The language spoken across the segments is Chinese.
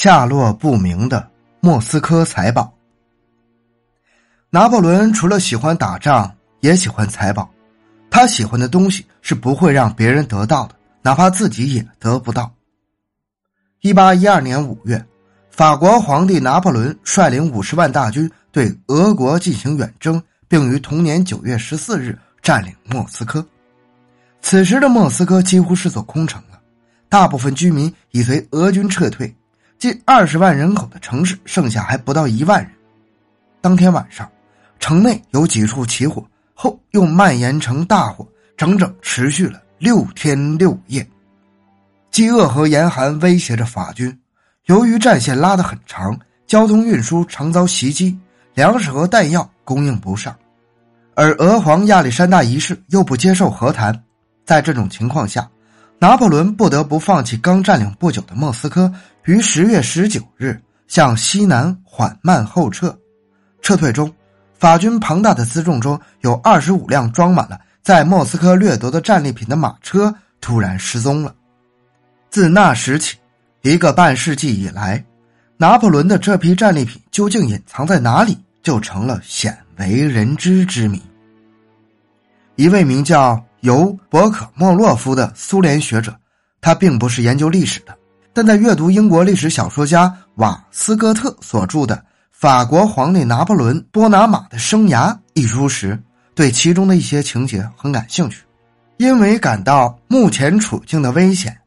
下落不明的莫斯科财宝。拿破仑除了喜欢打仗，也喜欢财宝。他喜欢的东西是不会让别人得到的，哪怕自己也得不到。一八一二年五月，法国皇帝拿破仑率领五十万大军对俄国进行远征，并于同年九月十四日占领莫斯科。此时的莫斯科几乎是座空城了，大部分居民已随俄军撤退，近二十万人口的城市剩下还不到一万人。当天晚上，城内有几处起火。后又蔓延成大火，整整持续了六天六夜。饥饿和严寒威胁着法军，由于战线拉得很长，交通运输常遭袭击，粮食和弹药供应不上。而俄皇亚历山大一世又不接受和谈，在这种情况下，拿破仑不得不放弃刚占领不久的莫斯科，于十月十九日向西南缓慢后撤。撤退中。法军庞大的辎重中有二十五辆装满了在莫斯科掠夺的战利品的马车突然失踪了。自那时起，一个半世纪以来，拿破仑的这批战利品究竟隐藏在哪里，就成了鲜为人知之谜。一位名叫尤伯可莫洛夫的苏联学者，他并不是研究历史的，但在阅读英国历史小说家瓦斯哥特所著的。法国皇帝拿破仑·波拿马的生涯一书时，对其中的一些情节很感兴趣，因为感到目前处境的危险。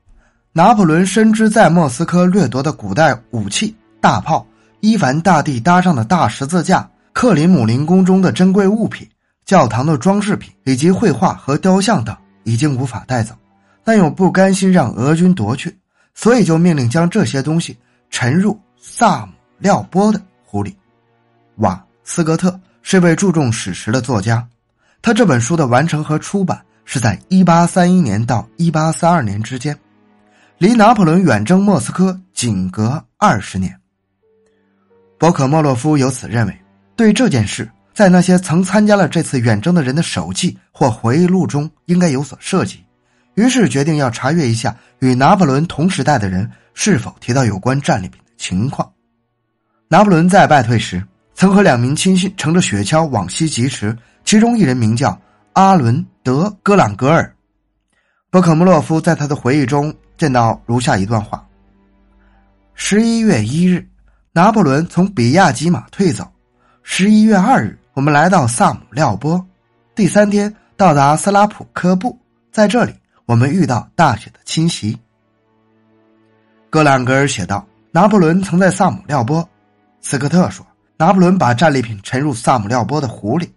拿破仑深知在莫斯科掠夺的古代武器、大炮、伊凡大帝搭上的大十字架、克里姆林宫中的珍贵物品、教堂的装饰品以及绘画和雕像等已经无法带走，但又不甘心让俄军夺去，所以就命令将这些东西沉入萨姆廖波的。湖里，瓦斯格特是位注重史实的作家。他这本书的完成和出版是在一八三一年到一八三二年之间，离拿破仑远征莫斯科仅隔二十年。博可莫洛夫由此认为，对这件事，在那些曾参加了这次远征的人的手记或回忆录中应该有所涉及，于是决定要查阅一下与拿破仑同时代的人是否提到有关战利品的情况。拿破仑在败退时，曾和两名亲信乘着雪橇往西疾驰，其中一人名叫阿伦德·戈朗格尔。博克莫洛夫在他的回忆中见到如下一段话：十一月一日，拿破仑从比亚吉马退走；十一月二日，我们来到萨姆廖波；第三天到达斯拉普科布，在这里我们遇到大雪的侵袭。格朗格尔写道：“拿破仑曾在萨姆廖波。”斯科特说：“拿破仑把战利品沉入萨姆廖波的湖里，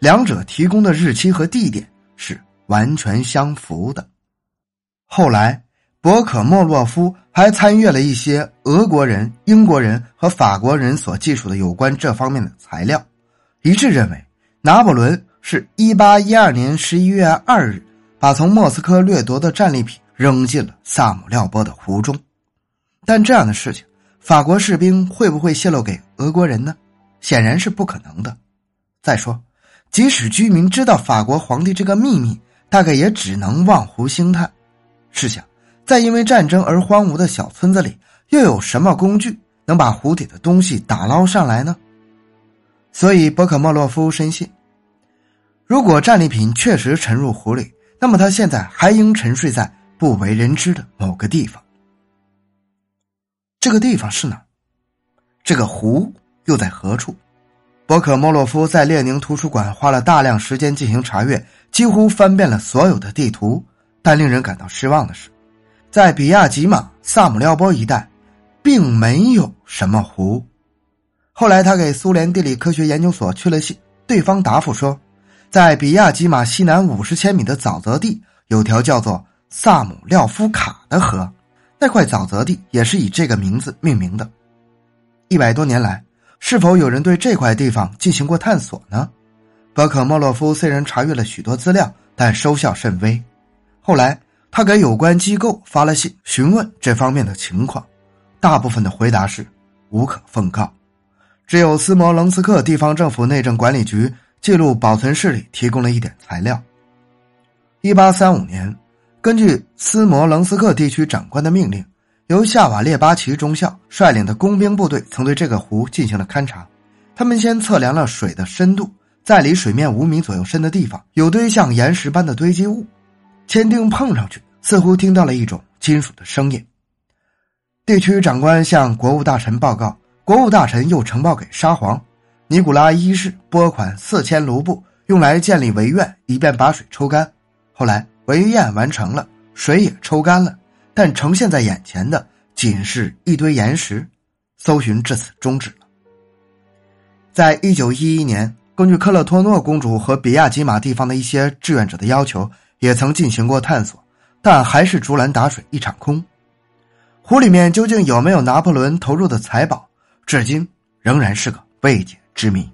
两者提供的日期和地点是完全相符的。”后来，博可莫洛夫还参阅了一些俄国人、英国人和法国人所记述的有关这方面的材料，一致认为拿破仑是一八一二年十一月二日把从莫斯科掠夺的战利品扔进了萨姆廖波的湖中。但这样的事情。法国士兵会不会泄露给俄国人呢？显然是不可能的。再说，即使居民知道法国皇帝这个秘密，大概也只能望湖兴叹。试想，在因为战争而荒芜的小村子里，又有什么工具能把湖底的东西打捞上来呢？所以，博可莫洛夫深信，如果战利品确实沉入湖里，那么他现在还应沉睡在不为人知的某个地方。这个地方是哪？这个湖又在何处？博可莫洛夫在列宁图书馆花了大量时间进行查阅，几乎翻遍了所有的地图。但令人感到失望的是，在比亚吉马萨姆廖波一带，并没有什么湖。后来他给苏联地理科学研究所去了信，对方答复说，在比亚吉马西南五十千米的沼泽地，有条叫做萨姆廖夫卡的河。那块沼泽地也是以这个名字命名的。一百多年来，是否有人对这块地方进行过探索呢？博可莫洛夫虽然查阅了许多资料，但收效甚微。后来，他给有关机构发了信，询问这方面的情况，大部分的回答是无可奉告。只有斯摩棱斯克地方政府内政管理局记录保存室里提供了一点材料。一八三五年。根据斯摩棱斯克地区长官的命令，由夏瓦列巴奇中校率领的工兵部队曾对这个湖进行了勘察。他们先测量了水的深度，在离水面五米左右深的地方有堆像岩石般的堆积物，签钉碰上去，似乎听到了一种金属的声音。地区长官向国务大臣报告，国务大臣又呈报给沙皇尼古拉一世，拨款四千卢布，用来建立围院，以便把水抽干。后来围堰完成了，水也抽干了，但呈现在眼前的仅是一堆岩石。搜寻至此终止了。在一九一一年，根据克勒托诺公主和比亚吉马地方的一些志愿者的要求，也曾进行过探索，但还是竹篮打水一场空。湖里面究竟有没有拿破仑投入的财宝，至今仍然是个未解致命。